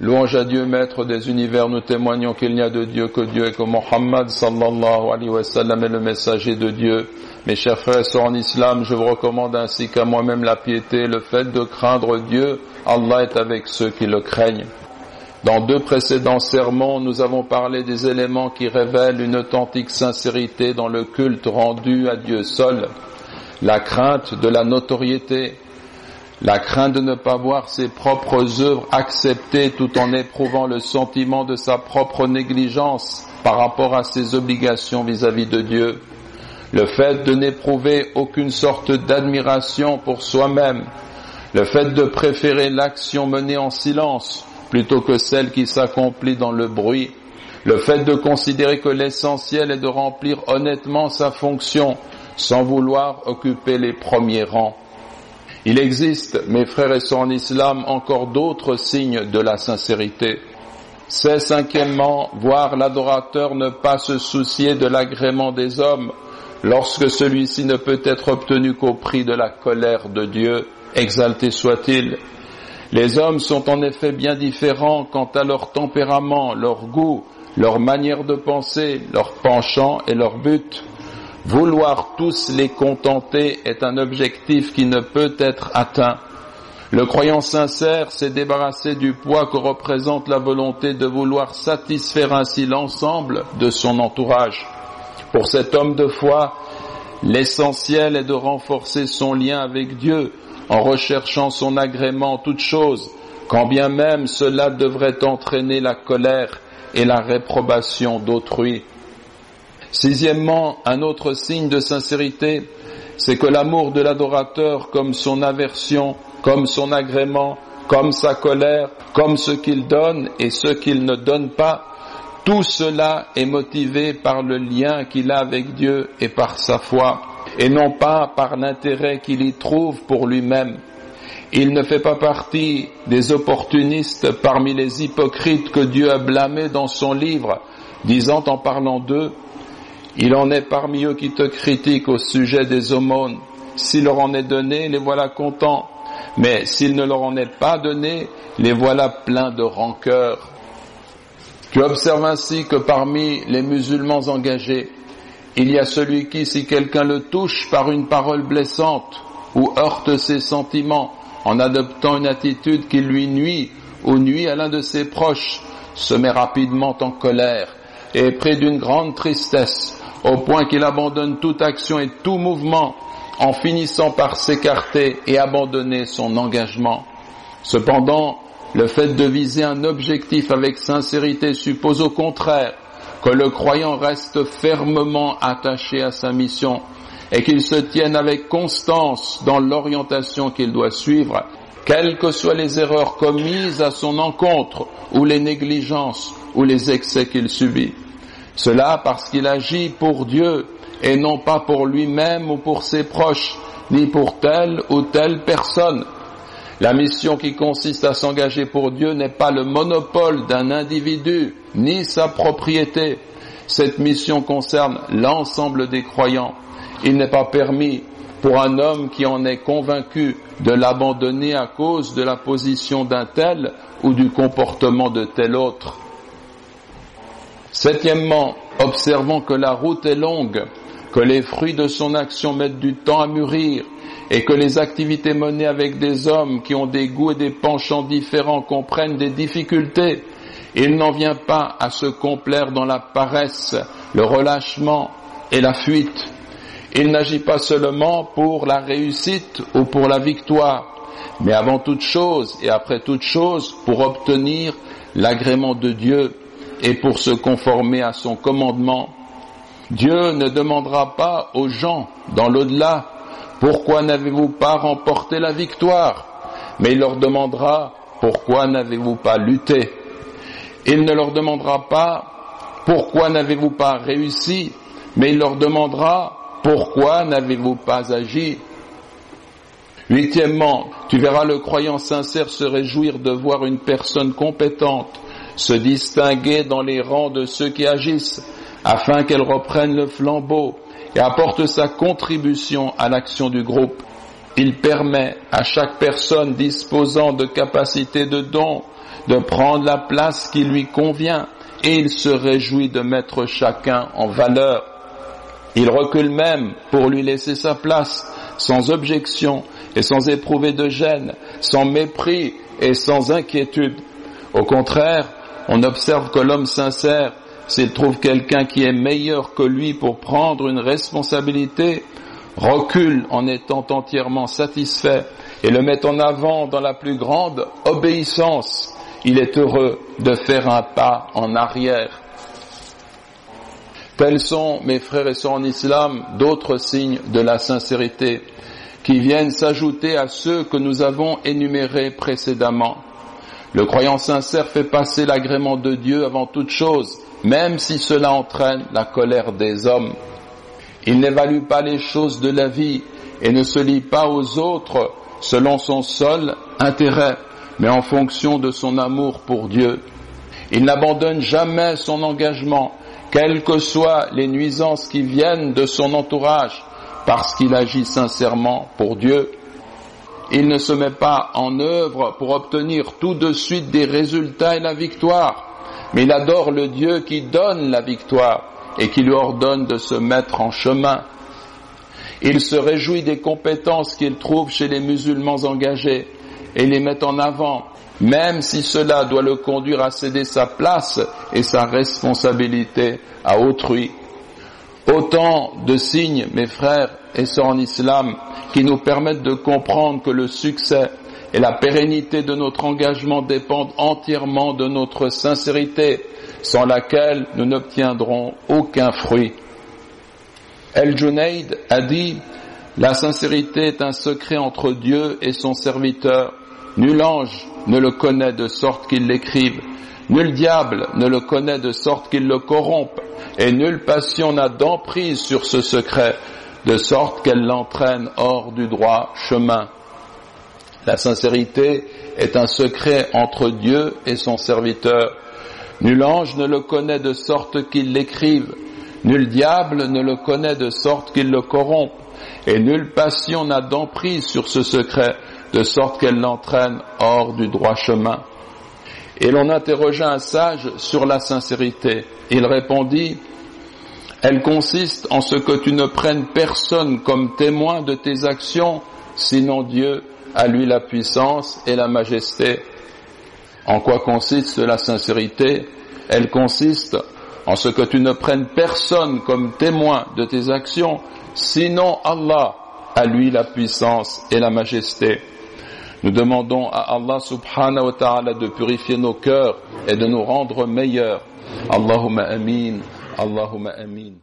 Louange à Dieu, maître des univers, nous témoignons qu'il n'y a de Dieu que Dieu et que Mohammed sallallahu alayhi wa sallam est le messager de Dieu. Mes chers frères en islam, je vous recommande ainsi qu'à moi-même la piété, le fait de craindre Dieu. Allah est avec ceux qui le craignent. Dans deux précédents sermons, nous avons parlé des éléments qui révèlent une authentique sincérité dans le culte rendu à Dieu seul. La crainte de la notoriété, la crainte de ne pas voir ses propres œuvres acceptées tout en éprouvant le sentiment de sa propre négligence par rapport à ses obligations vis-à-vis de Dieu. Le fait de n'éprouver aucune sorte d'admiration pour soi-même. Le fait de préférer l'action menée en silence plutôt que celle qui s'accomplit dans le bruit. Le fait de considérer que l'essentiel est de remplir honnêtement sa fonction sans vouloir occuper les premiers rangs. Il existe, mes frères et sœurs en islam, encore d'autres signes de la sincérité. C'est cinquièmement voir l'adorateur ne pas se soucier de l'agrément des hommes lorsque celui-ci ne peut être obtenu qu'au prix de la colère de Dieu, exalté soit-il. Les hommes sont en effet bien différents quant à leur tempérament, leur goût, leur manière de penser, leur penchant et leur but. Vouloir tous les contenter est un objectif qui ne peut être atteint. Le croyant sincère s'est débarrassé du poids que représente la volonté de vouloir satisfaire ainsi l'ensemble de son entourage. Pour cet homme de foi, l'essentiel est de renforcer son lien avec Dieu en recherchant son agrément en toutes choses, quand bien même cela devrait entraîner la colère et la réprobation d'autrui. Sixièmement, un autre signe de sincérité, c'est que l'amour de l'adorateur, comme son aversion, comme son agrément, comme sa colère, comme ce qu'il donne et ce qu'il ne donne pas, tout cela est motivé par le lien qu'il a avec Dieu et par sa foi, et non pas par l'intérêt qu'il y trouve pour lui-même. Il ne fait pas partie des opportunistes parmi les hypocrites que Dieu a blâmés dans son livre, disant en parlant d'eux, il en est parmi eux qui te critiquent au sujet des aumônes. S'il leur en est donné, les voilà contents. Mais s'il ne leur en est pas donné, les voilà pleins de rancœur. Tu observes ainsi que parmi les musulmans engagés, il y a celui qui, si quelqu'un le touche par une parole blessante ou heurte ses sentiments en adoptant une attitude qui lui nuit ou nuit à l'un de ses proches, se met rapidement en colère et est pris d'une grande tristesse au point qu'il abandonne toute action et tout mouvement en finissant par s'écarter et abandonner son engagement. Cependant, le fait de viser un objectif avec sincérité suppose au contraire que le croyant reste fermement attaché à sa mission et qu'il se tienne avec constance dans l'orientation qu'il doit suivre, quelles que soient les erreurs commises à son encontre ou les négligences ou les excès qu'il subit. Cela parce qu'il agit pour Dieu et non pas pour lui-même ou pour ses proches, ni pour telle ou telle personne. La mission qui consiste à s'engager pour Dieu n'est pas le monopole d'un individu, ni sa propriété. Cette mission concerne l'ensemble des croyants. Il n'est pas permis pour un homme qui en est convaincu de l'abandonner à cause de la position d'un tel ou du comportement de tel autre. Septièmement, observons que la route est longue, que les fruits de son action mettent du temps à mûrir, et que les activités menées avec des hommes qui ont des goûts et des penchants différents comprennent des difficultés. Il n'en vient pas à se complaire dans la paresse, le relâchement et la fuite. Il n'agit pas seulement pour la réussite ou pour la victoire, mais avant toute chose et après toute chose pour obtenir l'agrément de Dieu et pour se conformer à son commandement. Dieu ne demandera pas aux gens dans l'au-delà pourquoi n'avez-vous pas remporté la victoire, mais il leur demandera pourquoi n'avez-vous pas lutté. Il ne leur demandera pas pourquoi n'avez-vous pas réussi, mais il leur demandera pourquoi n'avez-vous pas agi. Huitièmement, tu verras le croyant sincère se réjouir de voir une personne compétente se distinguer dans les rangs de ceux qui agissent, afin qu'elle reprenne le flambeau et apporte sa contribution à l'action du groupe. Il permet à chaque personne disposant de capacités de dons de prendre la place qui lui convient et il se réjouit de mettre chacun en valeur. Il recule même pour lui laisser sa place, sans objection et sans éprouver de gêne, sans mépris et sans inquiétude. Au contraire, on observe que l'homme sincère, s'il trouve quelqu'un qui est meilleur que lui pour prendre une responsabilité, recule en étant entièrement satisfait et le met en avant dans la plus grande obéissance. Il est heureux de faire un pas en arrière. Tels sont, mes frères et sœurs en islam, d'autres signes de la sincérité qui viennent s'ajouter à ceux que nous avons énumérés précédemment. Le croyant sincère fait passer l'agrément de Dieu avant toute chose, même si cela entraîne la colère des hommes. Il n'évalue pas les choses de la vie et ne se lie pas aux autres selon son seul intérêt, mais en fonction de son amour pour Dieu. Il n'abandonne jamais son engagement, quelles que soient les nuisances qui viennent de son entourage, parce qu'il agit sincèrement pour Dieu. Il ne se met pas en œuvre pour obtenir tout de suite des résultats et la victoire, mais il adore le Dieu qui donne la victoire et qui lui ordonne de se mettre en chemin. Il se réjouit des compétences qu'il trouve chez les musulmans engagés et les met en avant, même si cela doit le conduire à céder sa place et sa responsabilité à autrui. Autant de signes, mes frères et sœurs en islam, qui nous permettent de comprendre que le succès et la pérennité de notre engagement dépendent entièrement de notre sincérité, sans laquelle nous n'obtiendrons aucun fruit. El Junaid a dit, la sincérité est un secret entre Dieu et son serviteur. Nul ange ne le connaît de sorte qu'il l'écrive. Nul diable ne le connaît de sorte qu'il le corrompe. Et nulle passion n'a d'emprise sur ce secret, de sorte qu'elle l'entraîne hors du droit chemin. La sincérité est un secret entre Dieu et son serviteur. Nul ange ne le connaît de sorte qu'il l'écrive. Nul diable ne le connaît de sorte qu'il le corrompe. Et nulle passion n'a d'emprise sur ce secret, de sorte qu'elle l'entraîne hors du droit chemin. Et l'on interrogea un sage sur la sincérité. Il répondit, elle consiste en ce que tu ne prennes personne comme témoin de tes actions, sinon Dieu, à lui la puissance et la majesté. En quoi consiste la sincérité? Elle consiste en ce que tu ne prennes personne comme témoin de tes actions, sinon Allah, à lui la puissance et la majesté. Nous demandons à Allah subhanahu wa ta'ala de purifier nos cœurs et de nous rendre meilleurs. Allahumma amin, Allahumma amin.